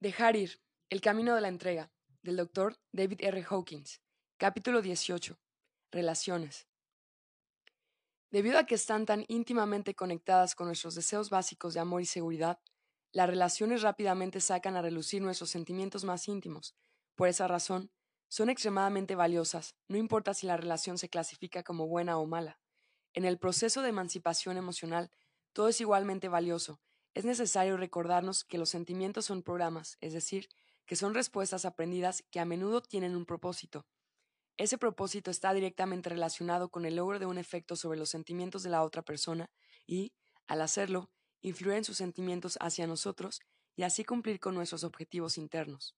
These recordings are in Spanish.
Dejar ir. El camino de la entrega. Del doctor David R. Hawkins. Capítulo 18. Relaciones. Debido a que están tan íntimamente conectadas con nuestros deseos básicos de amor y seguridad, las relaciones rápidamente sacan a relucir nuestros sentimientos más íntimos. Por esa razón, son extremadamente valiosas, no importa si la relación se clasifica como buena o mala. En el proceso de emancipación emocional, todo es igualmente valioso. Es necesario recordarnos que los sentimientos son programas, es decir, que son respuestas aprendidas que a menudo tienen un propósito. Ese propósito está directamente relacionado con el logro de un efecto sobre los sentimientos de la otra persona y, al hacerlo, influir en sus sentimientos hacia nosotros y así cumplir con nuestros objetivos internos.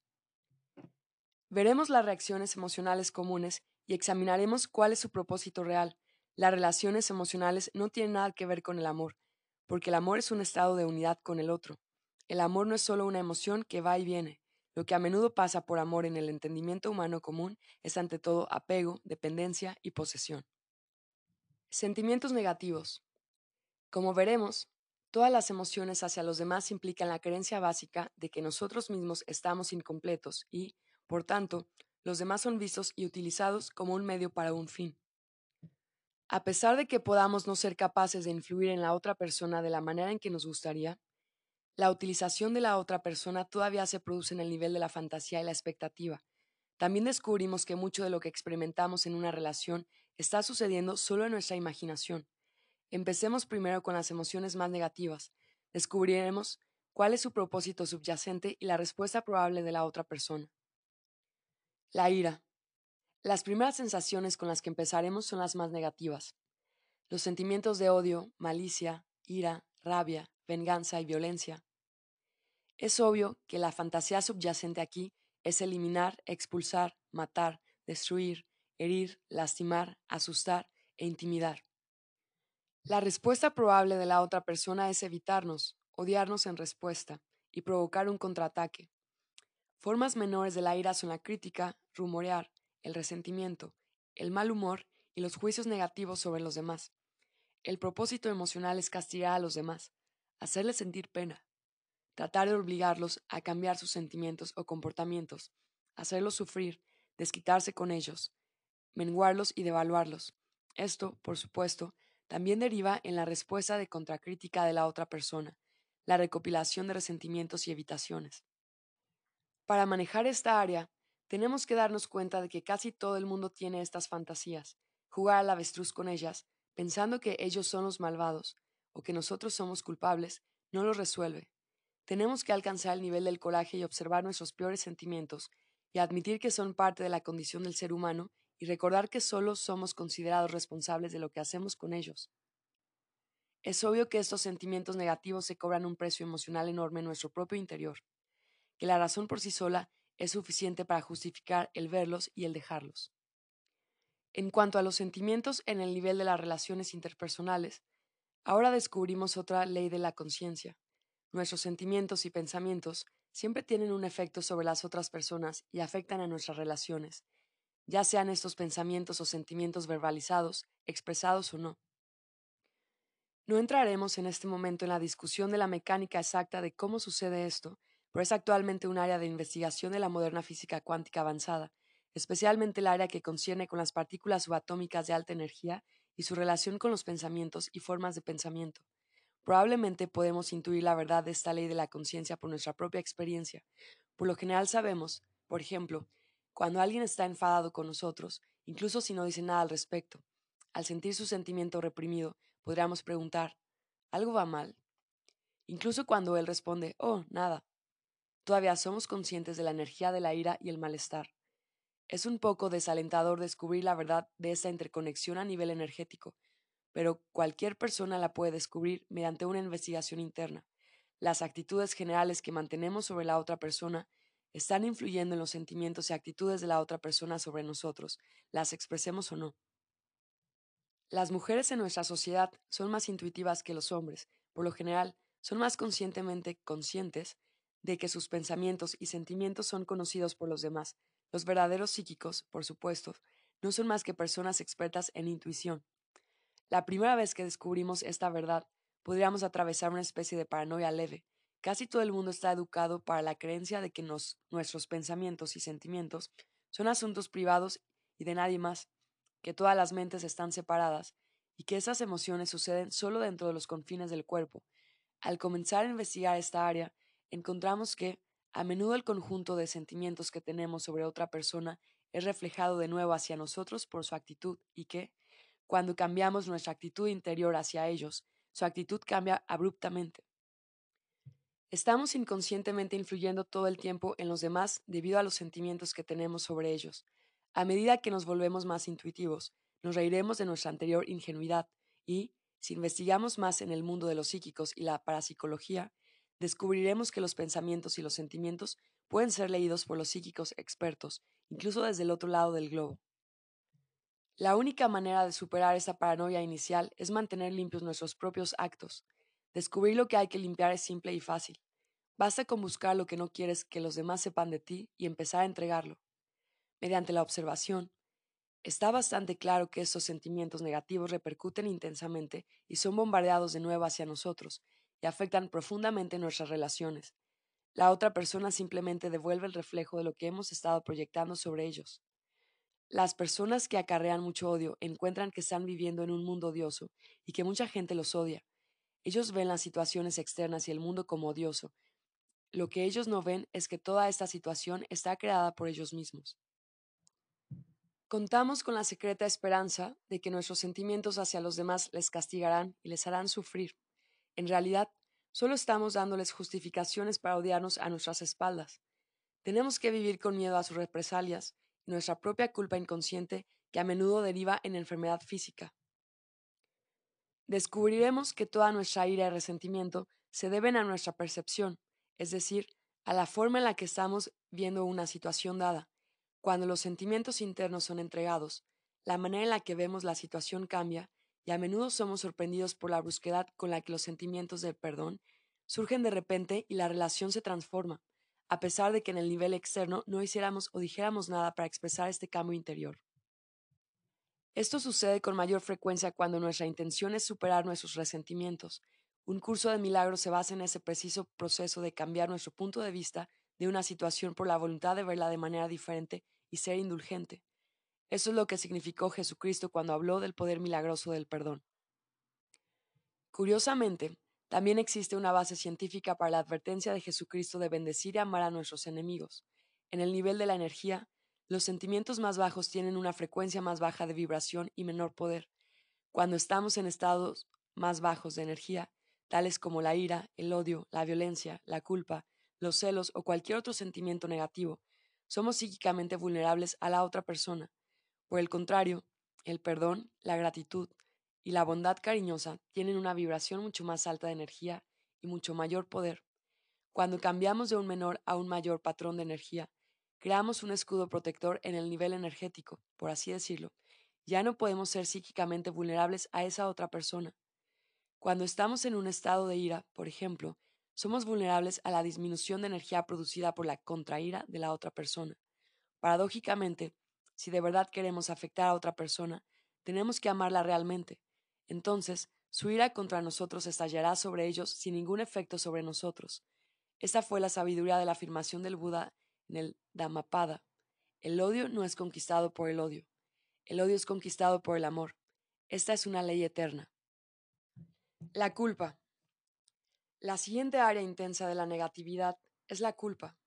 Veremos las reacciones emocionales comunes y examinaremos cuál es su propósito real. Las relaciones emocionales no tienen nada que ver con el amor, porque el amor es un estado de unidad con el otro. El amor no es solo una emoción que va y viene. Lo que a menudo pasa por amor en el entendimiento humano común es ante todo apego, dependencia y posesión. Sentimientos negativos. Como veremos, todas las emociones hacia los demás implican la creencia básica de que nosotros mismos estamos incompletos y, por tanto, los demás son vistos y utilizados como un medio para un fin. A pesar de que podamos no ser capaces de influir en la otra persona de la manera en que nos gustaría, la utilización de la otra persona todavía se produce en el nivel de la fantasía y la expectativa. También descubrimos que mucho de lo que experimentamos en una relación está sucediendo solo en nuestra imaginación. Empecemos primero con las emociones más negativas. Descubriremos cuál es su propósito subyacente y la respuesta probable de la otra persona. La ira. Las primeras sensaciones con las que empezaremos son las más negativas. Los sentimientos de odio, malicia, ira, rabia, venganza y violencia. Es obvio que la fantasía subyacente aquí es eliminar, expulsar, matar, destruir, herir, lastimar, asustar e intimidar. La respuesta probable de la otra persona es evitarnos, odiarnos en respuesta y provocar un contraataque. Formas menores de la ira son la crítica, rumorear, el resentimiento, el mal humor y los juicios negativos sobre los demás. El propósito emocional es castigar a los demás, hacerles sentir pena, tratar de obligarlos a cambiar sus sentimientos o comportamientos, hacerlos sufrir, desquitarse con ellos, menguarlos y devaluarlos. Esto, por supuesto, también deriva en la respuesta de contracrítica de la otra persona, la recopilación de resentimientos y evitaciones. Para manejar esta área, tenemos que darnos cuenta de que casi todo el mundo tiene estas fantasías, jugar al avestruz con ellas, pensando que ellos son los malvados, o que nosotros somos culpables, no los resuelve. Tenemos que alcanzar el nivel del coraje y observar nuestros peores sentimientos, y admitir que son parte de la condición del ser humano, y recordar que solo somos considerados responsables de lo que hacemos con ellos. Es obvio que estos sentimientos negativos se cobran un precio emocional enorme en nuestro propio interior que la razón por sí sola es suficiente para justificar el verlos y el dejarlos. En cuanto a los sentimientos en el nivel de las relaciones interpersonales, ahora descubrimos otra ley de la conciencia. Nuestros sentimientos y pensamientos siempre tienen un efecto sobre las otras personas y afectan a nuestras relaciones, ya sean estos pensamientos o sentimientos verbalizados, expresados o no. No entraremos en este momento en la discusión de la mecánica exacta de cómo sucede esto, pero es actualmente un área de investigación de la moderna física cuántica avanzada, especialmente el área que concierne con las partículas subatómicas de alta energía y su relación con los pensamientos y formas de pensamiento. Probablemente podemos intuir la verdad de esta ley de la conciencia por nuestra propia experiencia. Por lo general sabemos, por ejemplo, cuando alguien está enfadado con nosotros, incluso si no dice nada al respecto. Al sentir su sentimiento reprimido, podríamos preguntar, ¿algo va mal? Incluso cuando él responde, oh, nada, Todavía somos conscientes de la energía de la ira y el malestar. Es un poco desalentador descubrir la verdad de esa interconexión a nivel energético, pero cualquier persona la puede descubrir mediante una investigación interna. Las actitudes generales que mantenemos sobre la otra persona están influyendo en los sentimientos y actitudes de la otra persona sobre nosotros, las expresemos o no. Las mujeres en nuestra sociedad son más intuitivas que los hombres, por lo general, son más conscientemente conscientes de que sus pensamientos y sentimientos son conocidos por los demás. Los verdaderos psíquicos, por supuesto, no son más que personas expertas en intuición. La primera vez que descubrimos esta verdad, podríamos atravesar una especie de paranoia leve, casi todo el mundo está educado para la creencia de que nuestros pensamientos y sentimientos son asuntos privados y de nadie más, que todas las mentes están separadas y que esas emociones suceden solo dentro de los confines del cuerpo. Al comenzar a investigar esta área, encontramos que, a menudo el conjunto de sentimientos que tenemos sobre otra persona es reflejado de nuevo hacia nosotros por su actitud y que, cuando cambiamos nuestra actitud interior hacia ellos, su actitud cambia abruptamente. Estamos inconscientemente influyendo todo el tiempo en los demás debido a los sentimientos que tenemos sobre ellos. A medida que nos volvemos más intuitivos, nos reiremos de nuestra anterior ingenuidad y, si investigamos más en el mundo de los psíquicos y la parapsicología, descubriremos que los pensamientos y los sentimientos pueden ser leídos por los psíquicos expertos, incluso desde el otro lado del globo. La única manera de superar esa paranoia inicial es mantener limpios nuestros propios actos. Descubrir lo que hay que limpiar es simple y fácil. Basta con buscar lo que no quieres que los demás sepan de ti y empezar a entregarlo. Mediante la observación, está bastante claro que estos sentimientos negativos repercuten intensamente y son bombardeados de nuevo hacia nosotros y afectan profundamente nuestras relaciones. La otra persona simplemente devuelve el reflejo de lo que hemos estado proyectando sobre ellos. Las personas que acarrean mucho odio encuentran que están viviendo en un mundo odioso y que mucha gente los odia. Ellos ven las situaciones externas y el mundo como odioso. Lo que ellos no ven es que toda esta situación está creada por ellos mismos. Contamos con la secreta esperanza de que nuestros sentimientos hacia los demás les castigarán y les harán sufrir. En realidad, solo estamos dándoles justificaciones para odiarnos a nuestras espaldas. Tenemos que vivir con miedo a sus represalias nuestra propia culpa inconsciente que a menudo deriva en enfermedad física. Descubriremos que toda nuestra ira y resentimiento se deben a nuestra percepción, es decir, a la forma en la que estamos viendo una situación dada. Cuando los sentimientos internos son entregados, la manera en la que vemos la situación cambia y a menudo somos sorprendidos por la brusquedad con la que los sentimientos de perdón surgen de repente y la relación se transforma a pesar de que en el nivel externo no hiciéramos o dijéramos nada para expresar este cambio interior. Esto sucede con mayor frecuencia cuando nuestra intención es superar nuestros resentimientos. Un curso de milagros se basa en ese preciso proceso de cambiar nuestro punto de vista de una situación por la voluntad de verla de manera diferente y ser indulgente. Eso es lo que significó Jesucristo cuando habló del poder milagroso del perdón. Curiosamente, también existe una base científica para la advertencia de Jesucristo de bendecir y amar a nuestros enemigos. En el nivel de la energía, los sentimientos más bajos tienen una frecuencia más baja de vibración y menor poder. Cuando estamos en estados más bajos de energía, tales como la ira, el odio, la violencia, la culpa, los celos o cualquier otro sentimiento negativo, somos psíquicamente vulnerables a la otra persona. Por el contrario, el perdón, la gratitud, y la bondad cariñosa tienen una vibración mucho más alta de energía y mucho mayor poder. Cuando cambiamos de un menor a un mayor patrón de energía, creamos un escudo protector en el nivel energético, por así decirlo. Ya no podemos ser psíquicamente vulnerables a esa otra persona. Cuando estamos en un estado de ira, por ejemplo, somos vulnerables a la disminución de energía producida por la contraira de la otra persona. Paradójicamente, si de verdad queremos afectar a otra persona, tenemos que amarla realmente, entonces su ira contra nosotros estallará sobre ellos sin ningún efecto sobre nosotros. Esta fue la sabiduría de la afirmación del Buda en el Dhammapada. El odio no es conquistado por el odio. El odio es conquistado por el amor. Esta es una ley eterna. La culpa. La siguiente área intensa de la negatividad es la culpa.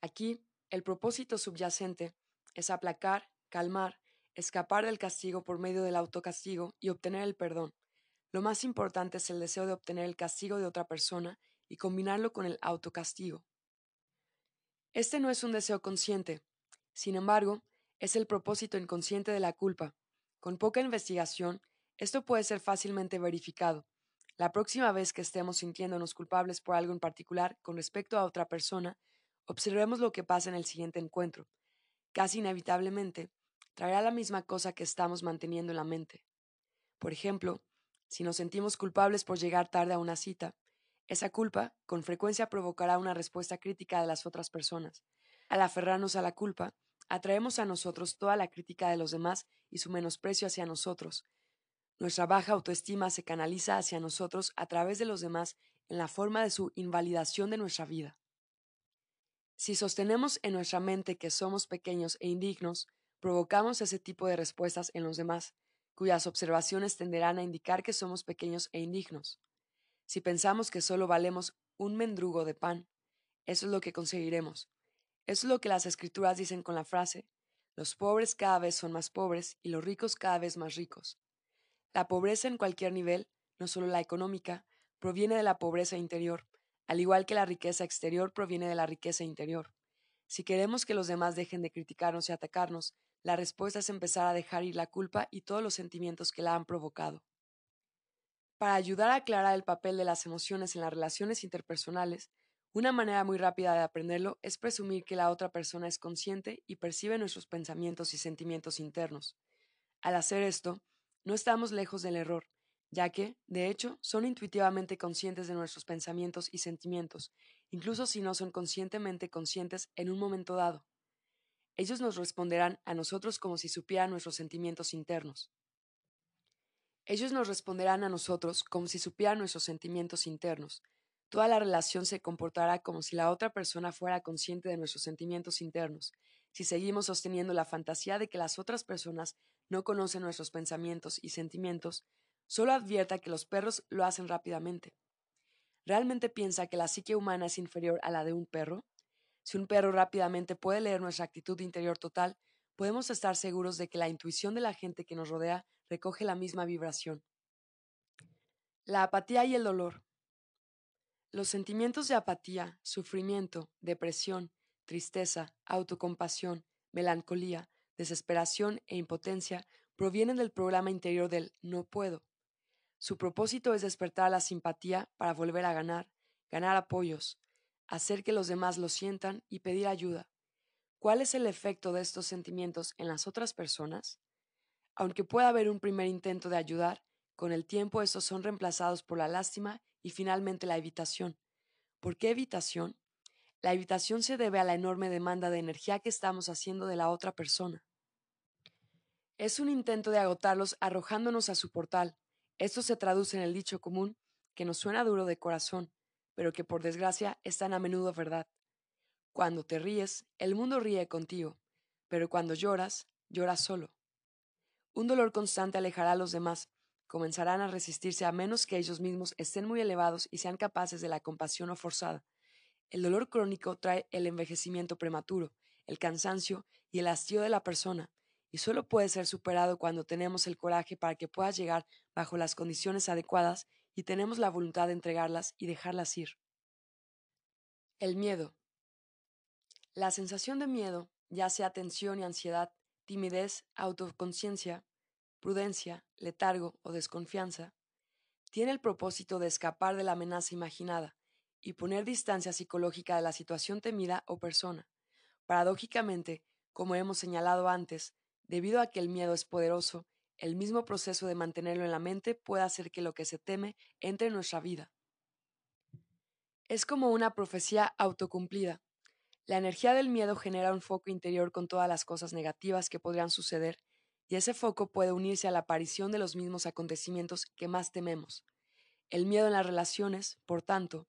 Aquí, el propósito subyacente es aplacar, calmar escapar del castigo por medio del autocastigo y obtener el perdón. Lo más importante es el deseo de obtener el castigo de otra persona y combinarlo con el autocastigo. Este no es un deseo consciente, sin embargo, es el propósito inconsciente de la culpa. Con poca investigación, esto puede ser fácilmente verificado. La próxima vez que estemos sintiéndonos culpables por algo en particular con respecto a otra persona, observemos lo que pasa en el siguiente encuentro. Casi inevitablemente, traerá la misma cosa que estamos manteniendo en la mente. Por ejemplo, si nos sentimos culpables por llegar tarde a una cita, esa culpa con frecuencia provocará una respuesta crítica de las otras personas. Al aferrarnos a la culpa, atraemos a nosotros toda la crítica de los demás y su menosprecio hacia nosotros. Nuestra baja autoestima se canaliza hacia nosotros a través de los demás en la forma de su invalidación de nuestra vida. Si sostenemos en nuestra mente que somos pequeños e indignos, provocamos ese tipo de respuestas en los demás, cuyas observaciones tenderán a indicar que somos pequeños e indignos. Si pensamos que solo valemos un mendrugo de pan, eso es lo que conseguiremos. Eso es lo que las escrituras dicen con la frase, los pobres cada vez son más pobres y los ricos cada vez más ricos. La pobreza en cualquier nivel, no solo la económica, proviene de la pobreza interior, al igual que la riqueza exterior proviene de la riqueza interior. Si queremos que los demás dejen de criticarnos y atacarnos, la respuesta es empezar a dejar ir la culpa y todos los sentimientos que la han provocado. Para ayudar a aclarar el papel de las emociones en las relaciones interpersonales, una manera muy rápida de aprenderlo es presumir que la otra persona es consciente y percibe nuestros pensamientos y sentimientos internos. Al hacer esto, no estamos lejos del error, ya que, de hecho, son intuitivamente conscientes de nuestros pensamientos y sentimientos, incluso si no son conscientemente conscientes en un momento dado. Ellos nos responderán a nosotros como si supieran nuestros sentimientos internos. Ellos nos responderán a nosotros como si supieran nuestros sentimientos internos. Toda la relación se comportará como si la otra persona fuera consciente de nuestros sentimientos internos, si seguimos sosteniendo la fantasía de que las otras personas no conocen nuestros pensamientos y sentimientos, solo advierta que los perros lo hacen rápidamente. ¿Realmente piensa que la psique humana es inferior a la de un perro? Si un perro rápidamente puede leer nuestra actitud interior total, podemos estar seguros de que la intuición de la gente que nos rodea recoge la misma vibración. La apatía y el dolor. Los sentimientos de apatía, sufrimiento, depresión, tristeza, autocompasión, melancolía, desesperación e impotencia provienen del programa interior del no puedo. Su propósito es despertar la simpatía para volver a ganar, ganar apoyos, hacer que los demás lo sientan y pedir ayuda. ¿Cuál es el efecto de estos sentimientos en las otras personas? Aunque pueda haber un primer intento de ayudar, con el tiempo estos son reemplazados por la lástima y finalmente la evitación. ¿Por qué evitación? La evitación se debe a la enorme demanda de energía que estamos haciendo de la otra persona. Es un intento de agotarlos arrojándonos a su portal. Esto se traduce en el dicho común, que nos suena duro de corazón, pero que por desgracia es tan a menudo verdad. Cuando te ríes, el mundo ríe contigo, pero cuando lloras, lloras solo. Un dolor constante alejará a los demás, comenzarán a resistirse a menos que ellos mismos estén muy elevados y sean capaces de la compasión o forzada. El dolor crónico trae el envejecimiento prematuro, el cansancio y el hastío de la persona, y solo puede ser superado cuando tenemos el coraje para que pueda llegar bajo las condiciones adecuadas y tenemos la voluntad de entregarlas y dejarlas ir. El miedo. La sensación de miedo, ya sea tensión y ansiedad, timidez, autoconciencia, prudencia, letargo o desconfianza, tiene el propósito de escapar de la amenaza imaginada y poner distancia psicológica de la situación temida o persona. Paradójicamente, como hemos señalado antes, debido a que el miedo es poderoso, el mismo proceso de mantenerlo en la mente puede hacer que lo que se teme entre en nuestra vida. Es como una profecía autocumplida. La energía del miedo genera un foco interior con todas las cosas negativas que podrían suceder y ese foco puede unirse a la aparición de los mismos acontecimientos que más tememos. El miedo en las relaciones, por tanto,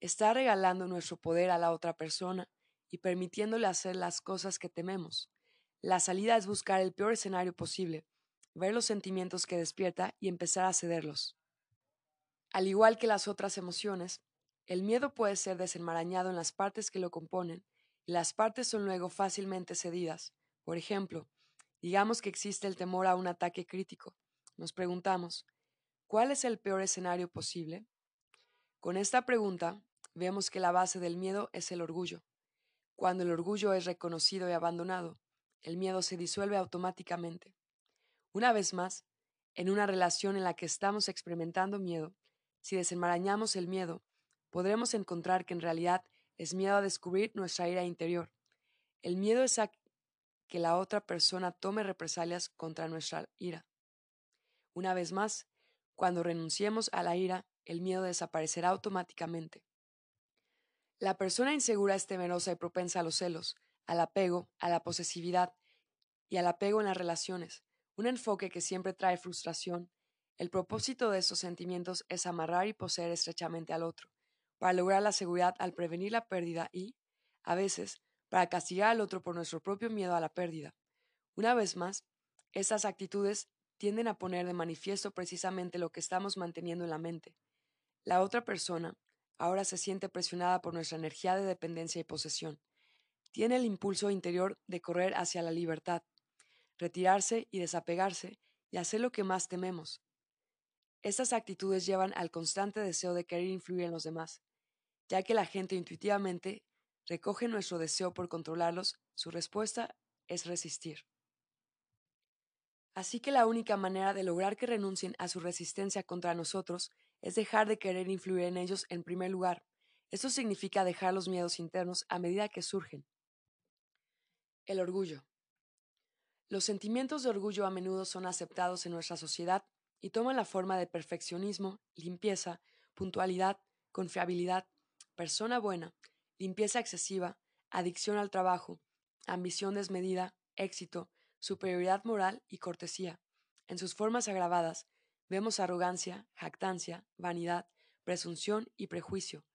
está regalando nuestro poder a la otra persona y permitiéndole hacer las cosas que tememos. La salida es buscar el peor escenario posible, ver los sentimientos que despierta y empezar a cederlos. Al igual que las otras emociones, el miedo puede ser desenmarañado en las partes que lo componen, y las partes son luego fácilmente cedidas. Por ejemplo, Digamos que existe el temor a un ataque crítico. Nos preguntamos, ¿cuál es el peor escenario posible? Con esta pregunta, vemos que la base del miedo es el orgullo. Cuando el orgullo es reconocido y abandonado, el miedo se disuelve automáticamente. Una vez más, en una relación en la que estamos experimentando miedo, si desenmarañamos el miedo, podremos encontrar que en realidad es miedo a descubrir nuestra ira interior. El miedo es que la otra persona tome represalias contra nuestra ira. Una vez más, cuando renunciemos a la ira, el miedo desaparecerá automáticamente. La persona insegura es temerosa y propensa a los celos, al apego, a la posesividad y al apego en las relaciones, un enfoque que siempre trae frustración. El propósito de estos sentimientos es amarrar y poseer estrechamente al otro, para lograr la seguridad al prevenir la pérdida y, a veces, para castigar al otro por nuestro propio miedo a la pérdida. Una vez más, estas actitudes tienden a poner de manifiesto precisamente lo que estamos manteniendo en la mente. La otra persona ahora se siente presionada por nuestra energía de dependencia y posesión. Tiene el impulso interior de correr hacia la libertad, retirarse y desapegarse y hacer lo que más tememos. Estas actitudes llevan al constante deseo de querer influir en los demás, ya que la gente intuitivamente recoge nuestro deseo por controlarlos, su respuesta es resistir. Así que la única manera de lograr que renuncien a su resistencia contra nosotros es dejar de querer influir en ellos en primer lugar. Esto significa dejar los miedos internos a medida que surgen. El orgullo. Los sentimientos de orgullo a menudo son aceptados en nuestra sociedad y toman la forma de perfeccionismo, limpieza, puntualidad, confiabilidad, persona buena, limpieza excesiva, adicción al trabajo, ambición desmedida, éxito, superioridad moral y cortesía. En sus formas agravadas vemos arrogancia, jactancia, vanidad, presunción y prejuicio.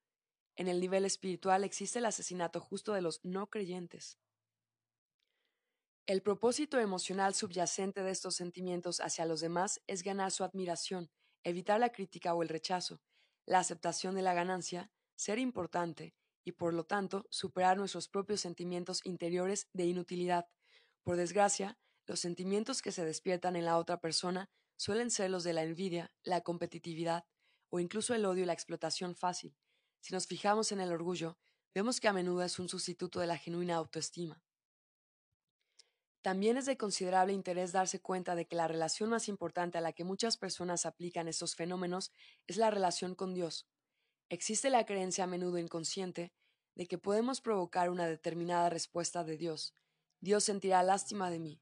En el nivel espiritual existe el asesinato justo de los no creyentes. El propósito emocional subyacente de estos sentimientos hacia los demás es ganar su admiración, evitar la crítica o el rechazo, la aceptación de la ganancia, ser importante y, por lo tanto, superar nuestros propios sentimientos interiores de inutilidad, por desgracia, los sentimientos que se despiertan en la otra persona suelen ser los de la envidia, la competitividad o incluso el odio y la explotación fácil. Si nos fijamos en el orgullo, vemos que a menudo es un sustituto de la genuina autoestima. También es de considerable interés darse cuenta de que la relación más importante a la que muchas personas aplican estos fenómenos es la relación con Dios. Existe la creencia a menudo inconsciente de que podemos provocar una determinada respuesta de Dios, Dios sentirá lástima de mí.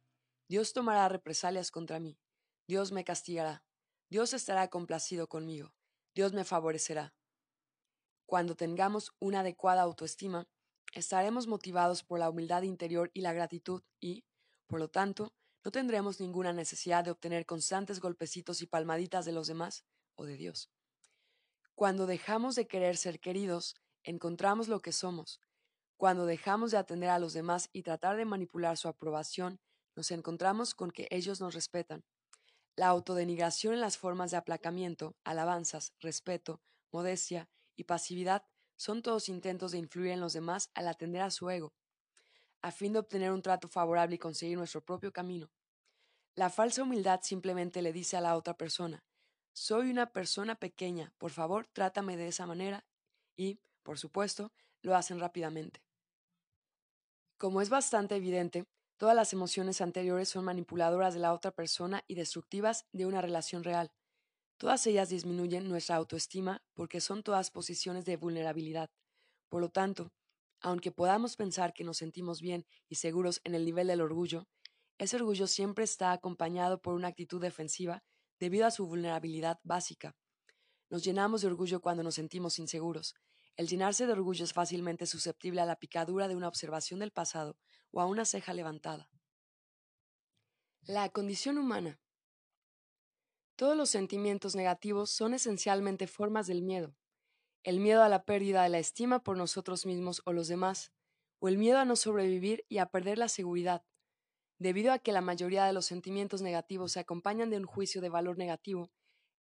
Dios tomará represalias contra mí. Dios me castigará. Dios estará complacido conmigo. Dios me favorecerá. Cuando tengamos una adecuada autoestima, estaremos motivados por la humildad interior y la gratitud y, por lo tanto, no tendremos ninguna necesidad de obtener constantes golpecitos y palmaditas de los demás o de Dios. Cuando dejamos de querer ser queridos, encontramos lo que somos, cuando dejamos de atender a los demás y tratar de manipular su aprobación, nos encontramos con que ellos nos respetan. La autodenigración en las formas de aplacamiento, alabanzas, respeto, modestia y pasividad son todos intentos de influir en los demás al atender a su ego, a fin de obtener un trato favorable y conseguir nuestro propio camino. La falsa humildad simplemente le dice a la otra persona, soy una persona pequeña, por favor trátame de esa manera y, por supuesto, lo hacen rápidamente. Como es bastante evidente, todas las emociones anteriores son manipuladoras de la otra persona y destructivas de una relación real. Todas ellas disminuyen nuestra autoestima porque son todas posiciones de vulnerabilidad. Por lo tanto, aunque podamos pensar que nos sentimos bien y seguros en el nivel del orgullo, ese orgullo siempre está acompañado por una actitud defensiva debido a su vulnerabilidad básica. Nos llenamos de orgullo cuando nos sentimos inseguros, el llenarse de orgullo es fácilmente susceptible a la picadura de una observación del pasado o a una ceja levantada. La condición humana. Todos los sentimientos negativos son esencialmente formas del miedo. El miedo a la pérdida de la estima por nosotros mismos o los demás, o el miedo a no sobrevivir y a perder la seguridad. Debido a que la mayoría de los sentimientos negativos se acompañan de un juicio de valor negativo,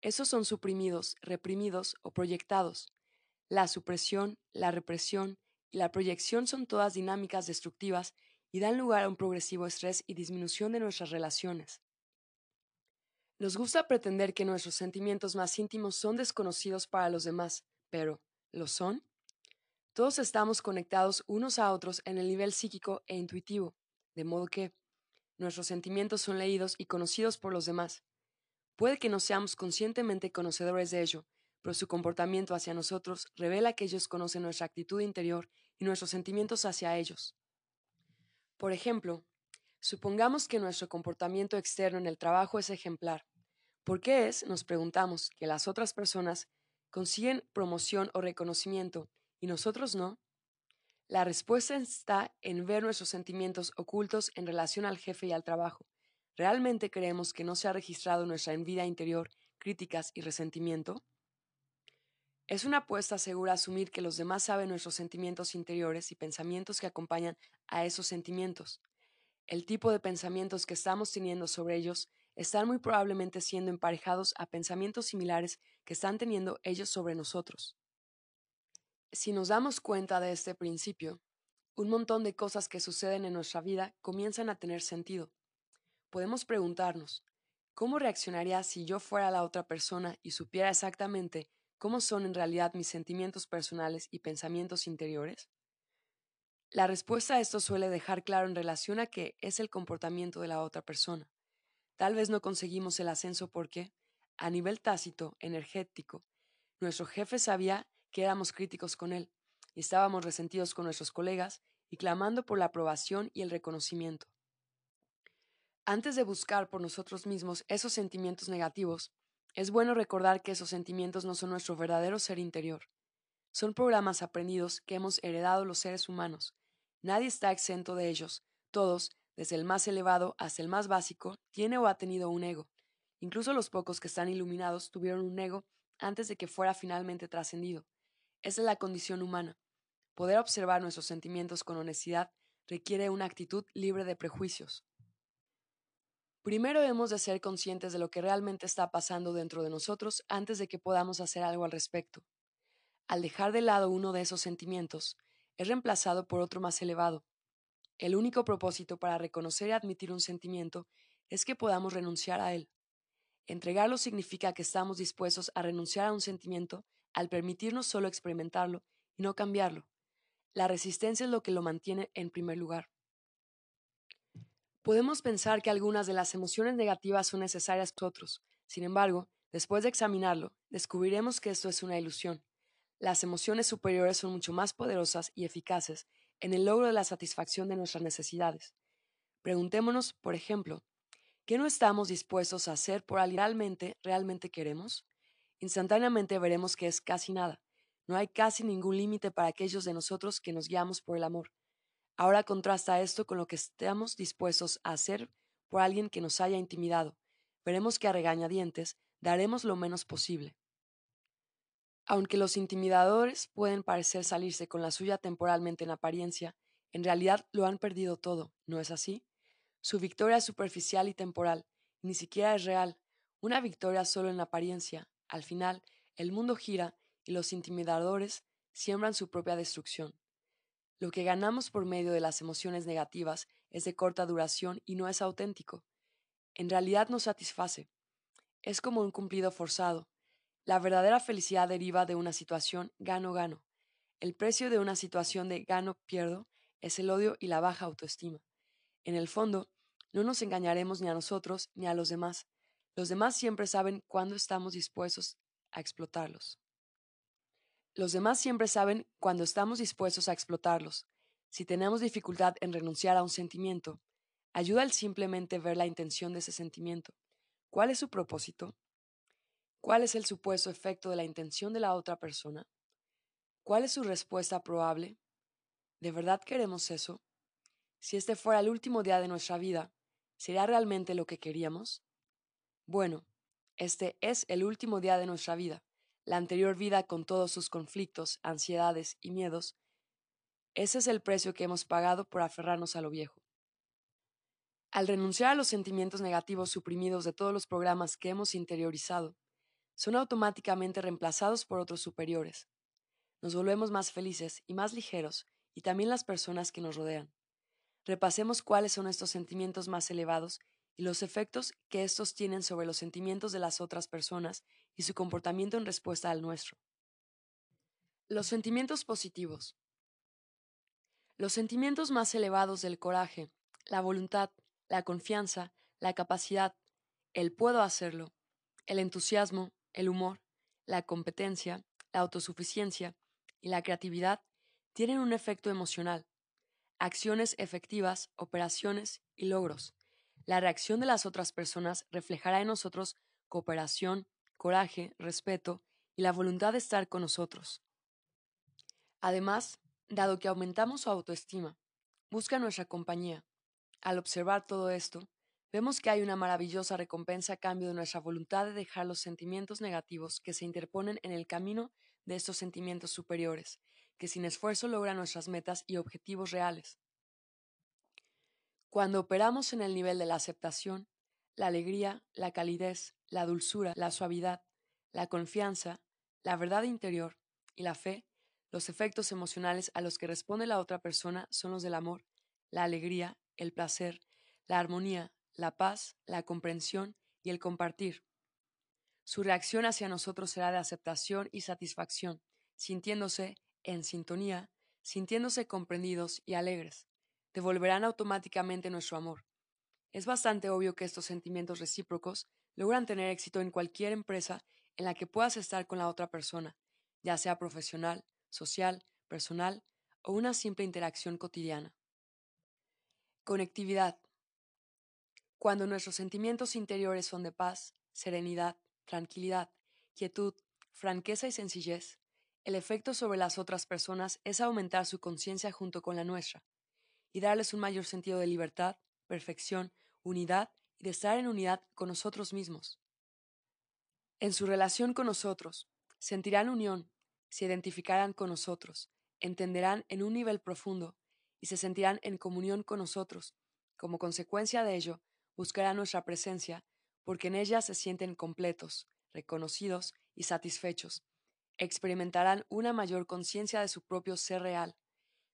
esos son suprimidos, reprimidos o proyectados, la supresión, la represión y la proyección son todas dinámicas destructivas y dan lugar a un progresivo estrés y disminución de nuestras relaciones. Nos gusta pretender que nuestros sentimientos más íntimos son desconocidos para los demás, pero ¿lo son? Todos estamos conectados unos a otros en el nivel psíquico e intuitivo, de modo que nuestros sentimientos son leídos y conocidos por los demás. Puede que no seamos conscientemente conocedores de ello, pero su comportamiento hacia nosotros revela que ellos conocen nuestra actitud interior y nuestros sentimientos hacia ellos. Por ejemplo, supongamos que nuestro comportamiento externo en el trabajo es ejemplar. ¿Por qué es, nos preguntamos, que las otras personas consiguen promoción o reconocimiento y nosotros no? La respuesta está en ver nuestros sentimientos ocultos en relación al jefe y al trabajo. Realmente creemos que no se ha registrado nuestra envidia interior críticas y resentimiento? Es una apuesta segura asumir que los demás saben nuestros sentimientos interiores y pensamientos que acompañan a esos sentimientos. El tipo de pensamientos que estamos teniendo sobre ellos están muy probablemente siendo emparejados a pensamientos similares que están teniendo ellos sobre nosotros. Si nos damos cuenta de este principio, un montón de cosas que suceden en nuestra vida comienzan a tener sentido. Podemos preguntarnos, ¿cómo reaccionaría si yo fuera la otra persona y supiera exactamente cómo son en realidad mis sentimientos personales y pensamientos interiores? La respuesta a esto suele dejar claro en relación a qué es el comportamiento de la otra persona. Tal vez no conseguimos el ascenso porque, a nivel tácito, energético, nuestro jefe sabía que éramos críticos con él, y estábamos resentidos con nuestros colegas y clamando por la aprobación y el reconocimiento. Antes de buscar por nosotros mismos esos sentimientos negativos, es bueno recordar que esos sentimientos no son nuestro verdadero ser interior. Son programas aprendidos que hemos heredado los seres humanos. Nadie está exento de ellos. Todos, desde el más elevado hasta el más básico, tiene o ha tenido un ego. Incluso los pocos que están iluminados tuvieron un ego antes de que fuera finalmente trascendido. Esa es la condición humana. Poder observar nuestros sentimientos con honestidad requiere una actitud libre de prejuicios. Primero hemos de ser conscientes de lo que realmente está pasando dentro de nosotros antes de que podamos hacer algo al respecto. Al dejar de lado uno de esos sentimientos, es reemplazado por otro más elevado, el único propósito para reconocer y admitir un sentimiento es que podamos renunciar a él. Entregarlo significa que estamos dispuestos a renunciar a un sentimiento al permitirnos solo experimentarlo y no cambiarlo. La resistencia es lo que lo mantiene en primer lugar. Podemos pensar que algunas de las emociones negativas son necesarias para otros. Sin embargo, después de examinarlo, descubriremos que esto es una ilusión. Las emociones superiores son mucho más poderosas y eficaces en el logro de la satisfacción de nuestras necesidades. Preguntémonos, por ejemplo, ¿qué no estamos dispuestos a hacer por alguien realmente, realmente queremos? Instantáneamente veremos que es casi nada. No hay casi ningún límite para aquellos de nosotros que nos guiamos por el amor. Ahora contrasta esto con lo que estamos dispuestos a hacer por alguien que nos haya intimidado. Veremos que a regañadientes daremos lo menos posible. Aunque los intimidadores pueden parecer salirse con la suya temporalmente en apariencia, en realidad lo han perdido todo, ¿no es así? Su victoria es superficial y temporal, ni siquiera es real, una victoria solo en apariencia. Al final, el mundo gira y los intimidadores siembran su propia destrucción. Lo que ganamos por medio de las emociones negativas es de corta duración y no es auténtico. En realidad no satisface. Es como un cumplido forzado, la verdadera felicidad deriva de una situación gano-gano. El precio de una situación de gano-pierdo es el odio y la baja autoestima. En el fondo, no nos engañaremos ni a nosotros ni a los demás. Los demás siempre saben cuándo estamos dispuestos a explotarlos. Los demás siempre saben cuándo estamos dispuestos a explotarlos. Si tenemos dificultad en renunciar a un sentimiento, ayuda al simplemente ver la intención de ese sentimiento. ¿Cuál es su propósito? ¿Cuál es el supuesto efecto de la intención de la otra persona? ¿Cuál es su respuesta probable? ¿De verdad queremos eso? Si este fuera el último día de nuestra vida, ¿sería realmente lo que queríamos? Bueno, este es el último día de nuestra vida. La anterior vida con todos sus conflictos, ansiedades y miedos, ese es el precio que hemos pagado por aferrarnos a lo viejo. Al renunciar a los sentimientos negativos suprimidos de todos los programas que hemos interiorizado, son automáticamente reemplazados por otros superiores. Nos volvemos más felices y más ligeros, y también las personas que nos rodean. Repasemos cuáles son estos sentimientos más elevados y los efectos que estos tienen sobre los sentimientos de las otras personas y su comportamiento en respuesta al nuestro. Los sentimientos positivos. Los sentimientos más elevados del coraje, la voluntad, la confianza, la capacidad, el puedo hacerlo, el entusiasmo, el humor, la competencia, la autosuficiencia y la creatividad tienen un efecto emocional. Acciones efectivas, operaciones y logros. La reacción de las otras personas reflejará en nosotros cooperación, coraje, respeto y la voluntad de estar con nosotros. Además, dado que aumentamos su autoestima, busca nuestra compañía. Al observar todo esto, vemos que hay una maravillosa recompensa a cambio de nuestra voluntad de dejar los sentimientos negativos que se interponen en el camino de estos sentimientos superiores, que sin esfuerzo logran nuestras metas y objetivos reales. Cuando operamos en el nivel de la aceptación, la alegría, la calidez, la dulzura, la suavidad, la confianza, la verdad interior y la fe, los efectos emocionales a los que responde la otra persona son los del amor, la alegría, el placer, la armonía, la paz, la comprensión y el compartir. Su reacción hacia nosotros será de aceptación y satisfacción, sintiéndose en sintonía, sintiéndose comprendidos y alegres. Devolverán automáticamente nuestro amor. Es bastante obvio que estos sentimientos recíprocos logran tener éxito en cualquier empresa en la que puedas estar con la otra persona, ya sea profesional, social, personal o una simple interacción cotidiana. Conectividad. Cuando nuestros sentimientos interiores son de paz, serenidad, tranquilidad, quietud, franqueza y sencillez, el efecto sobre las otras personas es aumentar su conciencia junto con la nuestra y darles un mayor sentido de libertad, perfección, unidad y de estar en unidad con nosotros mismos. En su relación con nosotros, sentirán unión, se identificarán con nosotros, entenderán en un nivel profundo y se sentirán en comunión con nosotros. Como consecuencia de ello, buscarán nuestra presencia, porque en ella se sienten completos, reconocidos y satisfechos. Experimentarán una mayor conciencia de su propio ser real.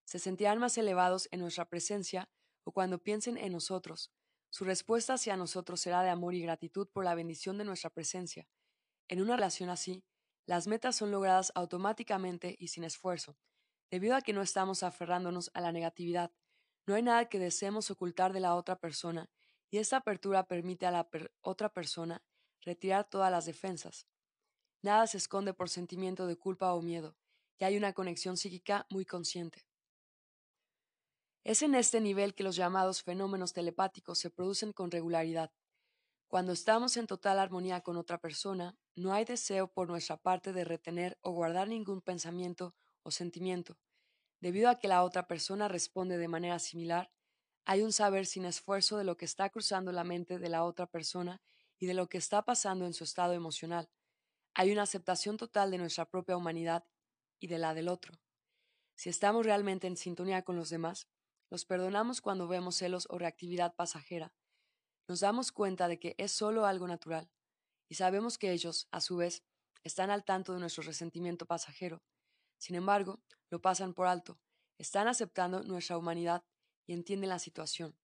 Se sentirán más elevados en nuestra presencia o cuando piensen en nosotros. Su respuesta hacia nosotros será de amor y gratitud por la bendición de nuestra presencia. En una relación así, las metas son logradas automáticamente y sin esfuerzo, debido a que no estamos aferrándonos a la negatividad. No hay nada que deseemos ocultar de la otra persona, y esta apertura permite a la otra persona retirar todas las defensas. Nada se esconde por sentimiento de culpa o miedo, y hay una conexión psíquica muy consciente. Es en este nivel que los llamados fenómenos telepáticos se producen con regularidad. Cuando estamos en total armonía con otra persona, no hay deseo por nuestra parte de retener o guardar ningún pensamiento o sentimiento. Debido a que la otra persona responde de manera similar, hay un saber sin esfuerzo de lo que está cruzando la mente de la otra persona y de lo que está pasando en su estado emocional. Hay una aceptación total de nuestra propia humanidad y de la del otro. Si estamos realmente en sintonía con los demás, los perdonamos cuando vemos celos o reactividad pasajera, nos damos cuenta de que es solo algo natural, y sabemos que ellos, a su vez, están al tanto de nuestro resentimiento pasajero. Sin embargo, lo pasan por alto, están aceptando nuestra humanidad y entienden la situación.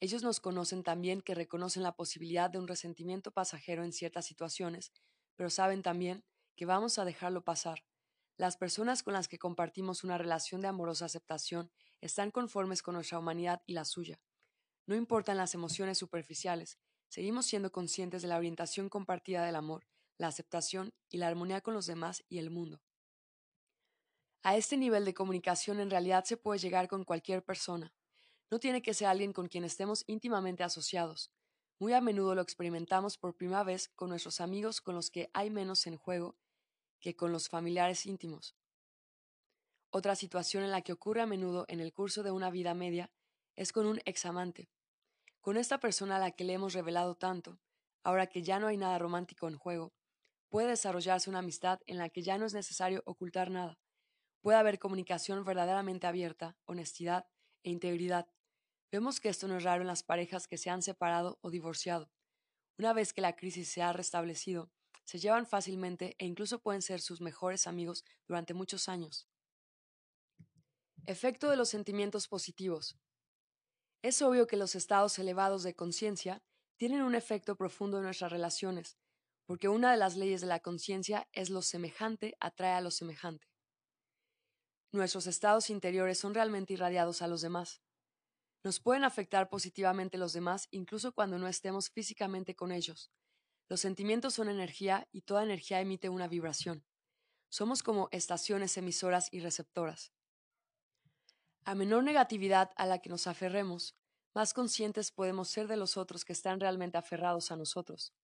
Ellos nos conocen también que reconocen la posibilidad de un resentimiento pasajero en ciertas situaciones, pero saben también que vamos a dejarlo pasar. Las personas con las que compartimos una relación de amorosa aceptación están conformes con nuestra humanidad y la suya. No importan las emociones superficiales, seguimos siendo conscientes de la orientación compartida del amor, la aceptación y la armonía con los demás y el mundo. A este nivel de comunicación en realidad se puede llegar con cualquier persona. No tiene que ser alguien con quien estemos íntimamente asociados. Muy a menudo lo experimentamos por primera vez con nuestros amigos con los que hay menos en juego que con los familiares íntimos. Otra situación en la que ocurre a menudo en el curso de una vida media es con un examante. Con esta persona a la que le hemos revelado tanto, ahora que ya no hay nada romántico en juego, puede desarrollarse una amistad en la que ya no es necesario ocultar nada. Puede haber comunicación verdaderamente abierta, honestidad e integridad. Vemos que esto no es raro en las parejas que se han separado o divorciado. Una vez que la crisis se ha restablecido, se llevan fácilmente e incluso pueden ser sus mejores amigos durante muchos años. Efecto de los sentimientos positivos. Es obvio que los estados elevados de conciencia tienen un efecto profundo en nuestras relaciones, porque una de las leyes de la conciencia es lo semejante atrae a lo semejante. Nuestros estados interiores son realmente irradiados a los demás. Nos pueden afectar positivamente los demás incluso cuando no estemos físicamente con ellos. Los sentimientos son energía y toda energía emite una vibración. Somos como estaciones emisoras y receptoras. A menor negatividad a la que nos aferremos, más conscientes podemos ser de los otros que están realmente aferrados a nosotros.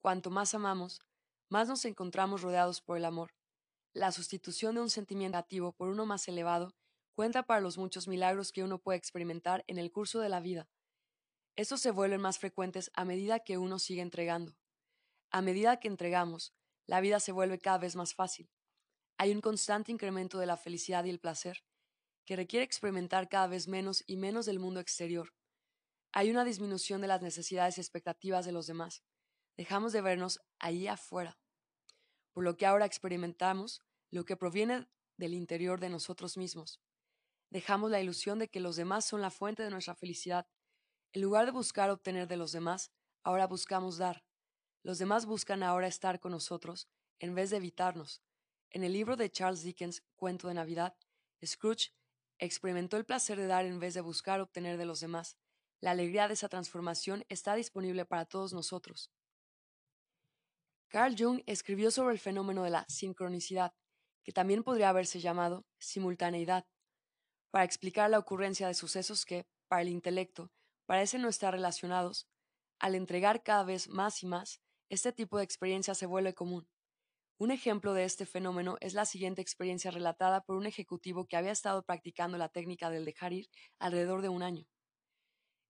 Cuanto más amamos, más nos encontramos rodeados por el amor. La sustitución de un sentimiento negativo por uno más elevado cuenta para los muchos milagros que uno puede experimentar en el curso de la vida. Estos se vuelven más frecuentes a medida que uno sigue entregando. A medida que entregamos, la vida se vuelve cada vez más fácil. Hay un constante incremento de la felicidad y el placer, que requiere experimentar cada vez menos y menos del mundo exterior. Hay una disminución de las necesidades y expectativas de los demás. Dejamos de vernos ahí afuera. Por lo que ahora experimentamos lo que proviene del interior de nosotros mismos. Dejamos la ilusión de que los demás son la fuente de nuestra felicidad. En lugar de buscar obtener de los demás, ahora buscamos dar. Los demás buscan ahora estar con nosotros en vez de evitarnos. En el libro de Charles Dickens, Cuento de Navidad, Scrooge experimentó el placer de dar en vez de buscar obtener de los demás. La alegría de esa transformación está disponible para todos nosotros. Carl Jung escribió sobre el fenómeno de la sincronicidad, que también podría haberse llamado simultaneidad, para explicar la ocurrencia de sucesos que, para el intelecto, parecen no estar relacionados, al entregar cada vez más y más, este tipo de experiencia se vuelve común. Un ejemplo de este fenómeno es la siguiente experiencia relatada por un ejecutivo que había estado practicando la técnica del dejar ir alrededor de un año.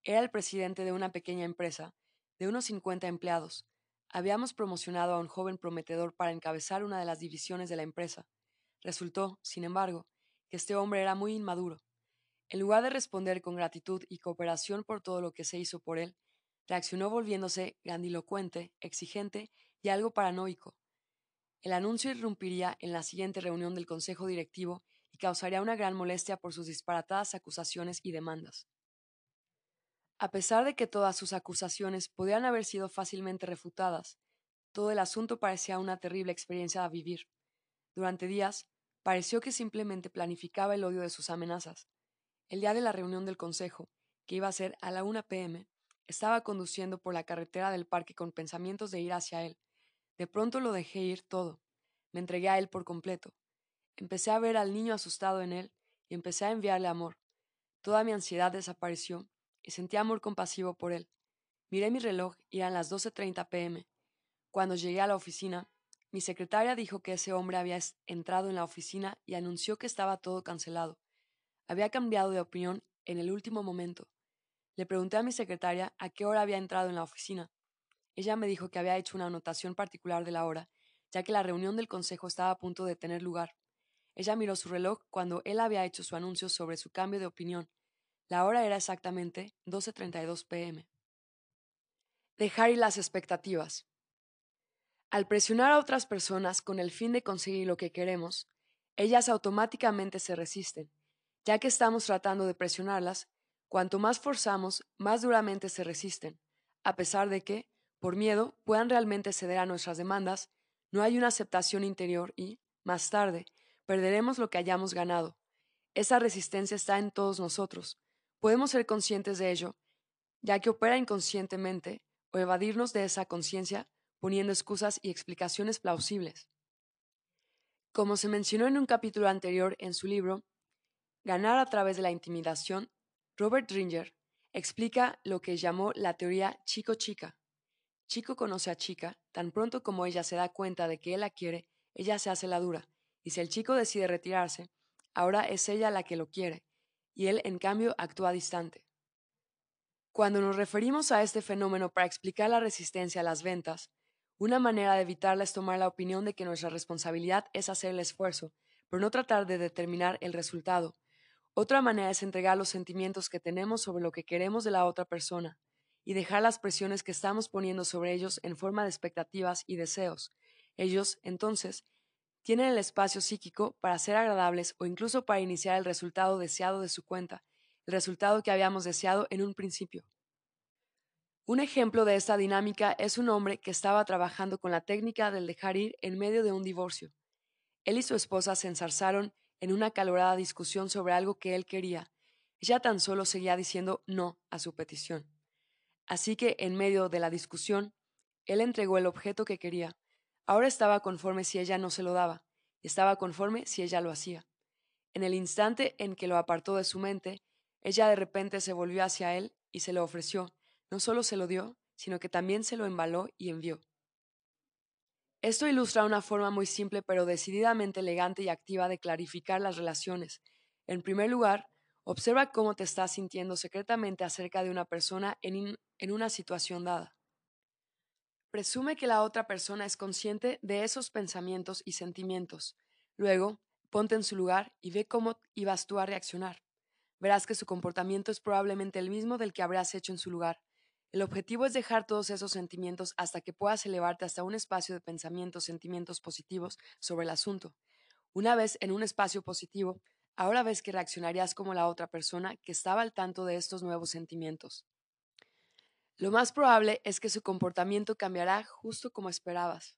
Era el presidente de una pequeña empresa, de unos 50 empleados. Habíamos promocionado a un joven prometedor para encabezar una de las divisiones de la empresa. Resultó, sin embargo, que este hombre era muy inmaduro. En lugar de responder con gratitud y cooperación por todo lo que se hizo por él, reaccionó volviéndose grandilocuente, exigente y algo paranoico. El anuncio irrumpiría en la siguiente reunión del Consejo Directivo y causaría una gran molestia por sus disparatadas acusaciones y demandas. A pesar de que todas sus acusaciones podían haber sido fácilmente refutadas, todo el asunto parecía una terrible experiencia a vivir. Durante días, Pareció que simplemente planificaba el odio de sus amenazas. El día de la reunión del Consejo, que iba a ser a la 1 pm, estaba conduciendo por la carretera del parque con pensamientos de ir hacia él. De pronto lo dejé ir todo. Me entregué a él por completo. Empecé a ver al niño asustado en él y empecé a enviarle amor. Toda mi ansiedad desapareció y sentí amor compasivo por él. Miré mi reloj y eran las 12.30 pm. Cuando llegué a la oficina, mi secretaria dijo que ese hombre había entrado en la oficina y anunció que estaba todo cancelado. Había cambiado de opinión en el último momento. Le pregunté a mi secretaria a qué hora había entrado en la oficina. Ella me dijo que había hecho una anotación particular de la hora, ya que la reunión del consejo estaba a punto de tener lugar. Ella miró su reloj cuando él había hecho su anuncio sobre su cambio de opinión. La hora era exactamente 12.32 pm. Dejar ir las expectativas. Al presionar a otras personas con el fin de conseguir lo que queremos, ellas automáticamente se resisten. Ya que estamos tratando de presionarlas, cuanto más forzamos, más duramente se resisten, a pesar de que, por miedo, puedan realmente ceder a nuestras demandas, no hay una aceptación interior y, más tarde, perderemos lo que hayamos ganado. Esa resistencia está en todos nosotros. Podemos ser conscientes de ello, ya que opera inconscientemente, o evadirnos de esa conciencia poniendo excusas y explicaciones plausibles. Como se mencionó en un capítulo anterior en su libro, Ganar a través de la intimidación, Robert Ringer explica lo que llamó la teoría chico-chica. Chico conoce a chica, tan pronto como ella se da cuenta de que él la quiere, ella se hace la dura, y si el chico decide retirarse, ahora es ella la que lo quiere, y él en cambio actúa distante. Cuando nos referimos a este fenómeno para explicar la resistencia a las ventas, una manera de evitarla es tomar la opinión de que nuestra responsabilidad es hacer el esfuerzo, pero no tratar de determinar el resultado. Otra manera es entregar los sentimientos que tenemos sobre lo que queremos de la otra persona y dejar las presiones que estamos poniendo sobre ellos en forma de expectativas y deseos. Ellos, entonces, tienen el espacio psíquico para ser agradables o incluso para iniciar el resultado deseado de su cuenta, el resultado que habíamos deseado en un principio. Un ejemplo de esta dinámica es un hombre que estaba trabajando con la técnica del dejar ir en medio de un divorcio. Él y su esposa se ensarzaron en una calorada discusión sobre algo que él quería. Ella tan solo seguía diciendo no a su petición. Así que, en medio de la discusión, él entregó el objeto que quería. Ahora estaba conforme si ella no se lo daba, y estaba conforme si ella lo hacía. En el instante en que lo apartó de su mente, ella de repente se volvió hacia él y se lo ofreció, no solo se lo dio, sino que también se lo embaló y envió. Esto ilustra una forma muy simple pero decididamente elegante y activa de clarificar las relaciones. En primer lugar, Observa cómo te estás sintiendo secretamente acerca de una persona en, en una situación dada. Presume que la otra persona es consciente de esos pensamientos y sentimientos. Luego, ponte en su lugar y ve cómo ibas tú a reaccionar. Verás que su comportamiento es probablemente el mismo del que habrás hecho en su lugar. El objetivo es dejar todos esos sentimientos hasta que puedas elevarte hasta un espacio de pensamientos, sentimientos positivos sobre el asunto. Una vez en un espacio positivo, ahora ves que reaccionarías como la otra persona que estaba al tanto de estos nuevos sentimientos. Lo más probable es que su comportamiento cambiará justo como esperabas.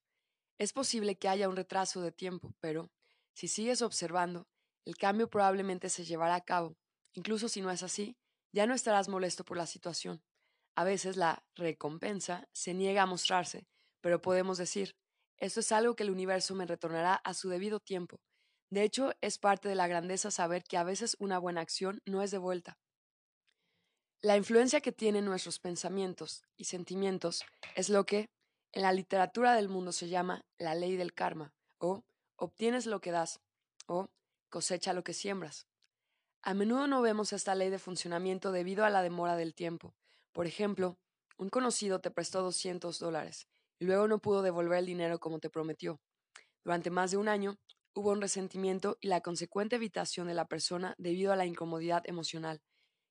Es posible que haya un retraso de tiempo, pero, si sigues observando, el cambio probablemente se llevará a cabo. Incluso si no es así, ya no estarás molesto por la situación. A veces la recompensa se niega a mostrarse, pero podemos decir, esto es algo que el universo me retornará a su debido tiempo. De hecho, es parte de la grandeza saber que a veces una buena acción no es de vuelta. La influencia que tienen nuestros pensamientos y sentimientos es lo que en la literatura del mundo se llama la ley del karma, o obtienes lo que das, o cosecha lo que siembras. A menudo no vemos esta ley de funcionamiento debido a la demora del tiempo. Por ejemplo, un conocido te prestó 200 dólares y luego no pudo devolver el dinero como te prometió. Durante más de un año hubo un resentimiento y la consecuente evitación de la persona debido a la incomodidad emocional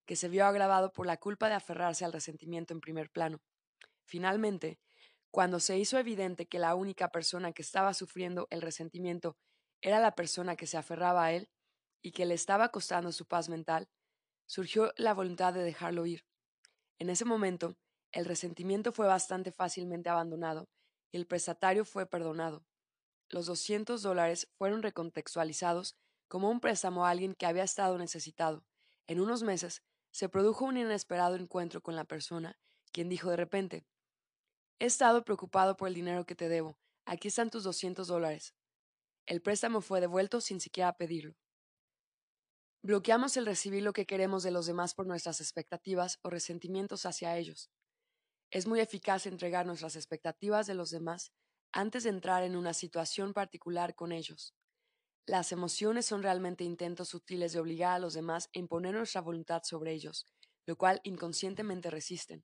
que se vio agravado por la culpa de aferrarse al resentimiento en primer plano. Finalmente, cuando se hizo evidente que la única persona que estaba sufriendo el resentimiento era la persona que se aferraba a él y que le estaba costando su paz mental, surgió la voluntad de dejarlo ir. En ese momento, el resentimiento fue bastante fácilmente abandonado y el prestatario fue perdonado. Los 200 dólares fueron recontextualizados como un préstamo a alguien que había estado necesitado. En unos meses, se produjo un inesperado encuentro con la persona, quien dijo de repente, He estado preocupado por el dinero que te debo. Aquí están tus 200 dólares. El préstamo fue devuelto sin siquiera pedirlo. Bloqueamos el recibir lo que queremos de los demás por nuestras expectativas o resentimientos hacia ellos. Es muy eficaz entregar nuestras expectativas de los demás antes de entrar en una situación particular con ellos. Las emociones son realmente intentos sutiles de obligar a los demás a imponer nuestra voluntad sobre ellos, lo cual inconscientemente resisten.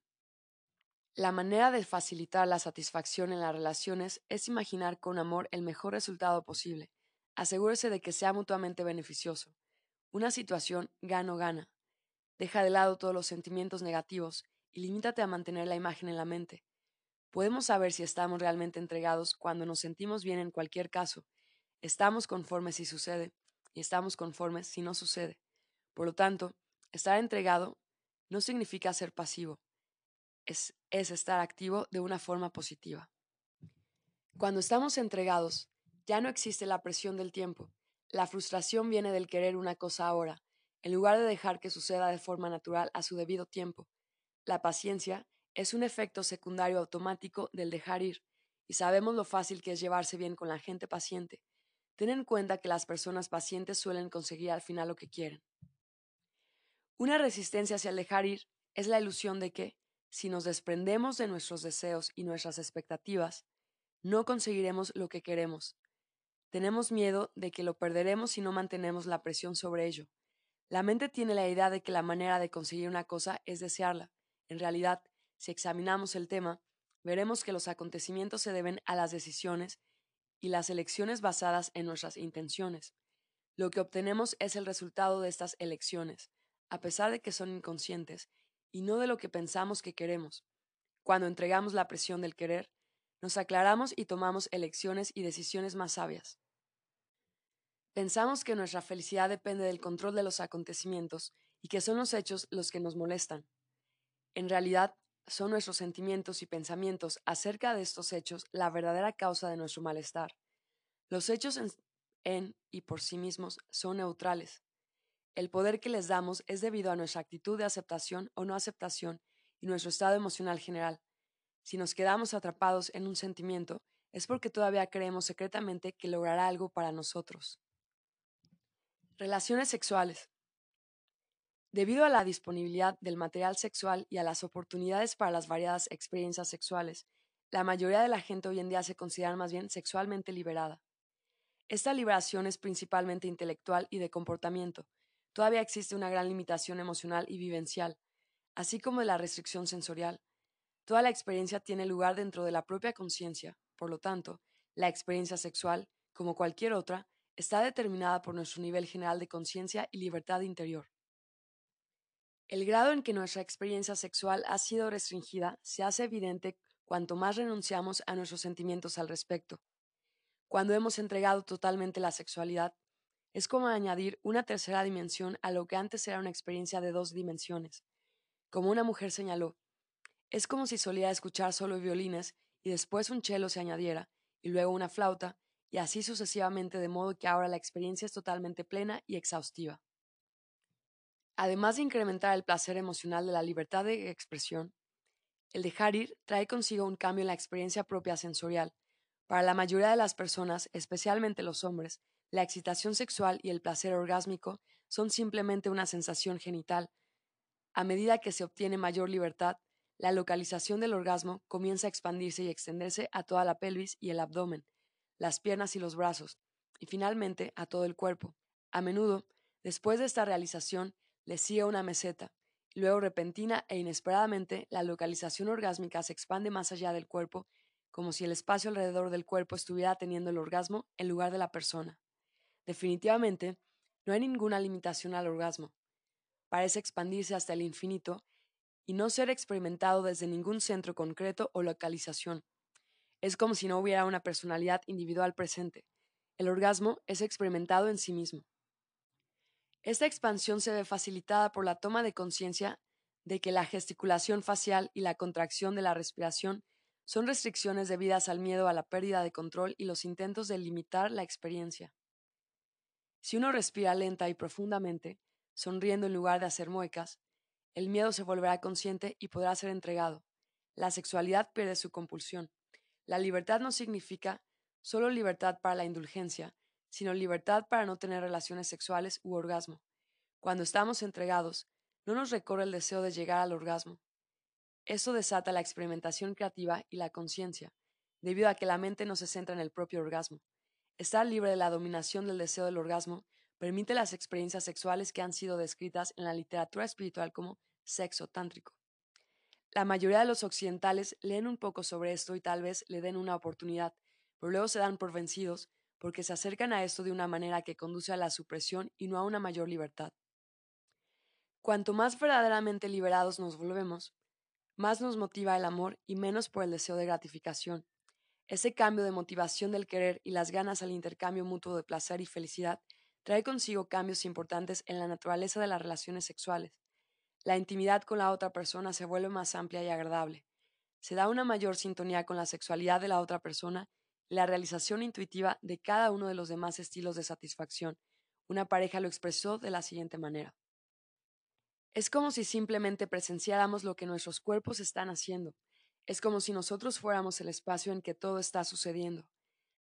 La manera de facilitar la satisfacción en las relaciones es imaginar con amor el mejor resultado posible. Asegúrese de que sea mutuamente beneficioso. Una situación gano-gana. Deja de lado todos los sentimientos negativos y limítate a mantener la imagen en la mente. Podemos saber si estamos realmente entregados cuando nos sentimos bien en cualquier caso Estamos conformes si sucede y estamos conformes si no sucede. Por lo tanto, estar entregado no significa ser pasivo, es, es estar activo de una forma positiva. Cuando estamos entregados, ya no existe la presión del tiempo. La frustración viene del querer una cosa ahora, en lugar de dejar que suceda de forma natural a su debido tiempo. La paciencia es un efecto secundario automático del dejar ir, y sabemos lo fácil que es llevarse bien con la gente paciente, Ten en cuenta que las personas pacientes suelen conseguir al final lo que quieren. Una resistencia hacia el dejar ir es la ilusión de que, si nos desprendemos de nuestros deseos y nuestras expectativas, no conseguiremos lo que queremos. Tenemos miedo de que lo perderemos si no mantenemos la presión sobre ello. La mente tiene la idea de que la manera de conseguir una cosa es desearla. En realidad, si examinamos el tema, veremos que los acontecimientos se deben a las decisiones y las elecciones basadas en nuestras intenciones. Lo que obtenemos es el resultado de estas elecciones, a pesar de que son inconscientes, y no de lo que pensamos que queremos. Cuando entregamos la presión del querer, nos aclaramos y tomamos elecciones y decisiones más sabias. Pensamos que nuestra felicidad depende del control de los acontecimientos y que son los hechos los que nos molestan. En realidad, son nuestros sentimientos y pensamientos acerca de estos hechos la verdadera causa de nuestro malestar. Los hechos en, y por sí mismos son neutrales. El poder que les damos es debido a nuestra actitud de aceptación o no aceptación y nuestro estado emocional general. Si nos quedamos atrapados en un sentimiento, es porque todavía creemos secretamente que logrará algo para nosotros. Relaciones sexuales. Debido a la disponibilidad del material sexual y a las oportunidades para las variadas experiencias sexuales, la mayoría de la gente hoy en día se considera más bien sexualmente liberada. Esta liberación es principalmente intelectual y de comportamiento. todavía existe una gran limitación emocional y vivencial, así como de la restricción sensorial. Toda la experiencia tiene lugar dentro de la propia conciencia, por lo tanto, la experiencia sexual, como cualquier otra, está determinada por nuestro nivel general de conciencia y libertad interior. El grado en que nuestra experiencia sexual ha sido restringida se hace evidente cuanto más renunciamos a nuestros sentimientos al respecto. Cuando hemos entregado totalmente la sexualidad, es como añadir una tercera dimensión a lo que antes era una experiencia de dos dimensiones. Como una mujer señaló, es como si solía escuchar solo violines y después un cello se añadiera, y luego una flauta, y así sucesivamente, de modo que ahora la experiencia es totalmente plena y exhaustiva. Además de incrementar el placer emocional de la libertad de expresión, el dejar ir trae consigo un cambio en la experiencia propia sensorial. Para la mayoría de las personas, especialmente los hombres, la excitación sexual y el placer orgásmico son simplemente una sensación genital. A medida que se obtiene mayor libertad, la localización del orgasmo comienza a expandirse y extenderse a toda la pelvis y el abdomen, las piernas y los brazos, y finalmente a todo el cuerpo. A menudo, después de esta realización, le sigue una meseta, y luego repentina e inesperadamente la localización orgásmica se expande más allá del cuerpo, como si el espacio alrededor del cuerpo estuviera teniendo el orgasmo en lugar de la persona. Definitivamente, no hay ninguna limitación al orgasmo. Parece expandirse hasta el infinito y no ser experimentado desde ningún centro concreto o localización. Es como si no hubiera una personalidad individual presente. El orgasmo es experimentado en sí mismo. Esta expansión se ve facilitada por la toma de conciencia de que la gesticulación facial y la contracción de la respiración son restricciones debidas al miedo a la pérdida de control y los intentos de limitar la experiencia. Si uno respira lenta y profundamente, sonriendo en lugar de hacer muecas, el miedo se volverá consciente y podrá ser entregado. La sexualidad pierde su compulsión. La libertad no significa solo libertad para la indulgencia, sino libertad para no tener relaciones sexuales u orgasmo. Cuando estamos entregados, no nos recorre el deseo de llegar al orgasmo. Eso desata la experimentación creativa y la conciencia, debido a que la mente no se centra en el propio orgasmo. Estar libre de la dominación del deseo del orgasmo permite las experiencias sexuales que han sido descritas en la literatura espiritual como sexo tántrico. La mayoría de los occidentales leen un poco sobre esto y tal vez le den una oportunidad, pero luego se dan por vencidos porque se acercan a esto de una manera que conduce a la supresión y no a una mayor libertad. Cuanto más verdaderamente liberados nos volvemos, más nos motiva el amor y menos por el deseo de gratificación. Ese cambio de motivación del querer y las ganas al intercambio mutuo de placer y felicidad trae consigo cambios importantes en la naturaleza de las relaciones sexuales. La intimidad con la otra persona se vuelve más amplia y agradable. Se da una mayor sintonía con la sexualidad de la otra persona la realización intuitiva de cada uno de los demás estilos de satisfacción. Una pareja lo expresó de la siguiente manera. Es como si simplemente presenciáramos lo que nuestros cuerpos están haciendo. Es como si nosotros fuéramos el espacio en que todo está sucediendo.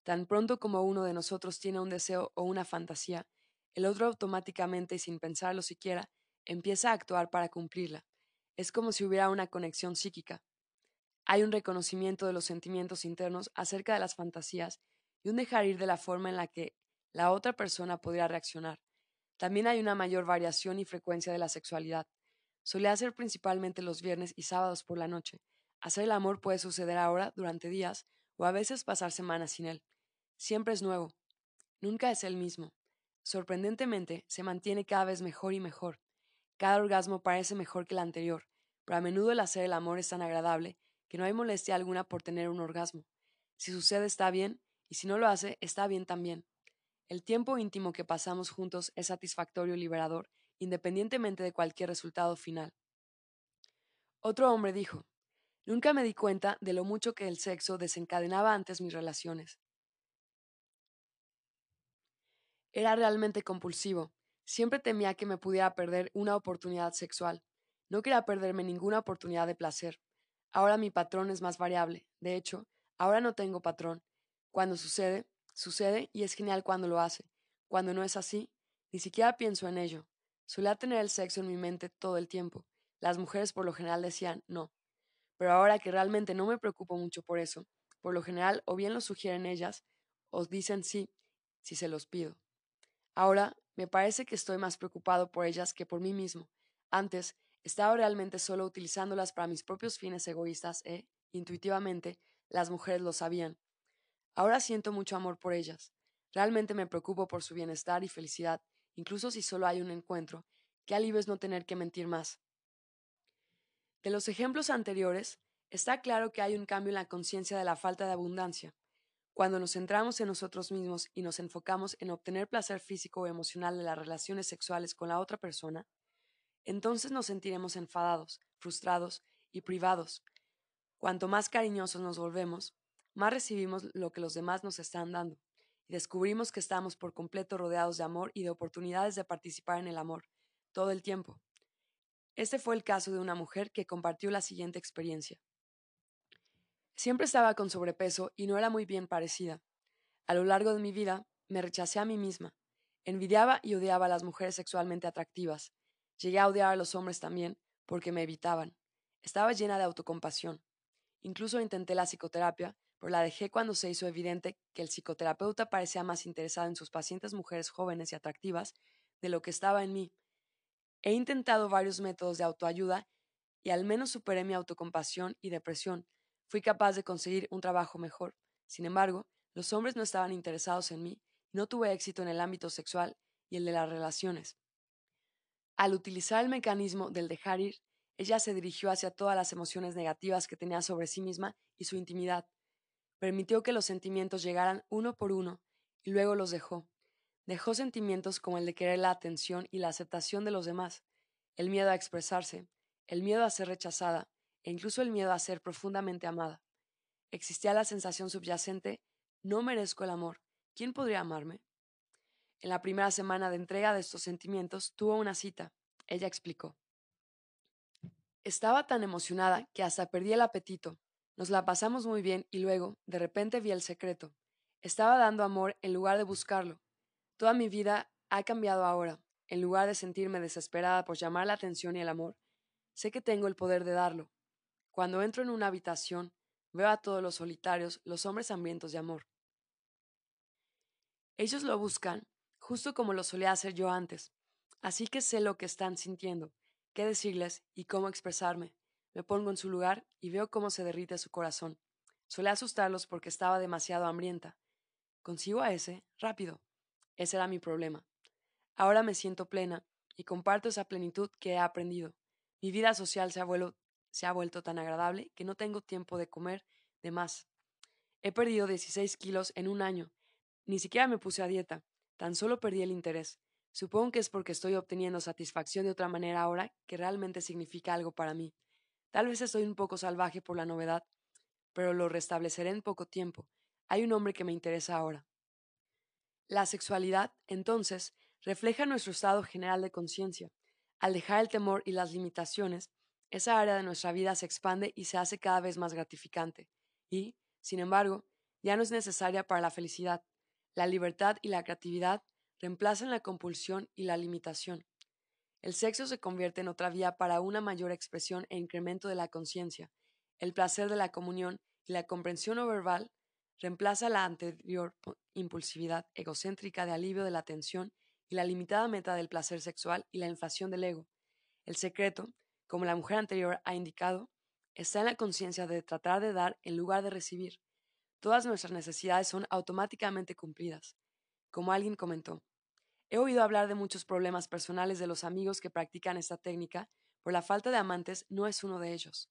Tan pronto como uno de nosotros tiene un deseo o una fantasía, el otro automáticamente y sin pensarlo siquiera empieza a actuar para cumplirla. Es como si hubiera una conexión psíquica. Hay un reconocimiento de los sentimientos internos acerca de las fantasías y un dejar ir de la forma en la que la otra persona podría reaccionar. También hay una mayor variación y frecuencia de la sexualidad. Suele ser principalmente los viernes y sábados por la noche. Hacer el amor puede suceder ahora durante días o a veces pasar semanas sin él. Siempre es nuevo. Nunca es el mismo. Sorprendentemente, se mantiene cada vez mejor y mejor. Cada orgasmo parece mejor que el anterior, pero a menudo el hacer el amor es tan agradable que no hay molestia alguna por tener un orgasmo. Si sucede está bien, y si no lo hace, está bien también. El tiempo íntimo que pasamos juntos es satisfactorio y liberador, independientemente de cualquier resultado final. Otro hombre dijo, Nunca me di cuenta de lo mucho que el sexo desencadenaba antes mis relaciones. Era realmente compulsivo. Siempre temía que me pudiera perder una oportunidad sexual. No quería perderme ninguna oportunidad de placer. Ahora mi patrón es más variable. De hecho, ahora no tengo patrón. Cuando sucede, sucede y es genial cuando lo hace. Cuando no es así, ni siquiera pienso en ello. Solía tener el sexo en mi mente todo el tiempo. Las mujeres por lo general decían no. Pero ahora que realmente no me preocupo mucho por eso, por lo general o bien lo sugieren ellas o dicen sí si se los pido. Ahora Me parece que estoy más preocupado por ellas que por mí mismo. Antes, estaba realmente solo utilizándolas para mis propios fines egoístas e, intuitivamente, las mujeres lo sabían. Ahora siento mucho amor por ellas. Realmente me preocupo por su bienestar y felicidad, incluso si solo hay un encuentro. Qué alivio es no tener que mentir más. De los ejemplos anteriores, está claro que hay un cambio en la conciencia de la falta de abundancia. Cuando nos centramos en nosotros mismos y nos enfocamos en obtener placer físico o emocional de las relaciones sexuales con la otra persona, entonces nos sentiremos enfadados, frustrados y privados. Cuanto más cariñosos nos volvemos, más recibimos lo que los demás nos están dando, y descubrimos que estamos por completo rodeados de amor y de oportunidades de participar en el amor, todo el tiempo. Este fue el caso de una mujer que compartió la siguiente experiencia. Siempre estaba con sobrepeso y no era muy bien parecida. A lo largo de mi vida me rechacé a mí misma. Envidiaba y odiaba a las mujeres sexualmente atractivas. Llegué a odiar a los hombres también porque me evitaban. Estaba llena de autocompasión. Incluso intenté la psicoterapia, pero la dejé cuando se hizo evidente que el psicoterapeuta parecía más interesado en sus pacientes mujeres jóvenes y atractivas de lo que estaba en mí. He intentado varios métodos de autoayuda y al menos superé mi autocompasión y depresión, Fui capaz de conseguir un trabajo mejor. Sin embargo, los hombres no estaban interesados en mí y no tuve éxito en el ámbito sexual y el de las relaciones. Al utilizar el mecanismo del dejar ir, ella se dirigió hacia todas las emociones negativas que tenía sobre sí misma y su intimidad. Permitió que los sentimientos llegaran uno por uno y luego los dejó. Dejó sentimientos como el de querer la atención y la aceptación de los demás, el miedo a expresarse, el miedo a ser rechazada, e incluso el miedo a ser profundamente amada. Existía la sensación subyacente, no merezco el amor, ¿quién podría amarme? En la primera semana de entrega de estos sentimientos tuvo una cita. Ella explicó. Estaba tan emocionada que hasta perdí el apetito. Nos la pasamos muy bien y luego, de repente, vi el secreto. Estaba dando amor en lugar de buscarlo. Toda mi vida ha cambiado ahora. En lugar de sentirme desesperada por llamar la atención y el amor, sé que tengo el poder de darlo. Cuando entro en una habitación, veo a todos los solitarios, los hombres hambrientos de amor. Ellos lo buscan, justo como lo solía hacer yo antes, así que sé lo que están sintiendo, qué decirles y cómo expresarme. Me pongo en su lugar y veo cómo se derrite su corazón. Solía asustarlos porque estaba demasiado hambrienta. Consigo a ese, rápido. Ese era mi problema. Ahora me siento plena y comparto esa plenitud que he aprendido. Mi vida social se ha vuelto se ha vuelto tan agradable que no tengo tiempo de comer de más. He perdido 16 kilos en un año. Ni siquiera me puse a dieta, tan solo perdí el interés. Supongo que es porque estoy obteniendo satisfacción de otra manera ahora que realmente significa algo para mí. Tal vez estoy un poco salvaje por la novedad, pero lo restableceré en poco tiempo. Hay un hombre que me interesa ahora. La sexualidad, entonces, refleja nuestro estado general de conciencia. Al dejar el temor y las limitaciones, esa área de nuestra vida se expande y se hace cada vez más gratificante, y, sin embargo, ya no es necesaria para la felicidad. La libertad y la creatividad reemplazan la compulsión y la limitación. El sexo se convierte en otra vía para una mayor expresión e incremento de la conciencia. El placer de la comunión y la comprensión no verbal reemplaza la anterior impulsividad egocéntrica de alivio de la tensión y la limitada meta del placer sexual y la inflación del ego. El secreto como la mujer anterior ha indicado, está en la conciencia de tratar de dar en lugar de recibir. Todas nuestras necesidades son automáticamente cumplidas. Como alguien comentó, he oído hablar de muchos problemas personales de los amigos que practican esta técnica, pero la falta de amantes no es uno de ellos.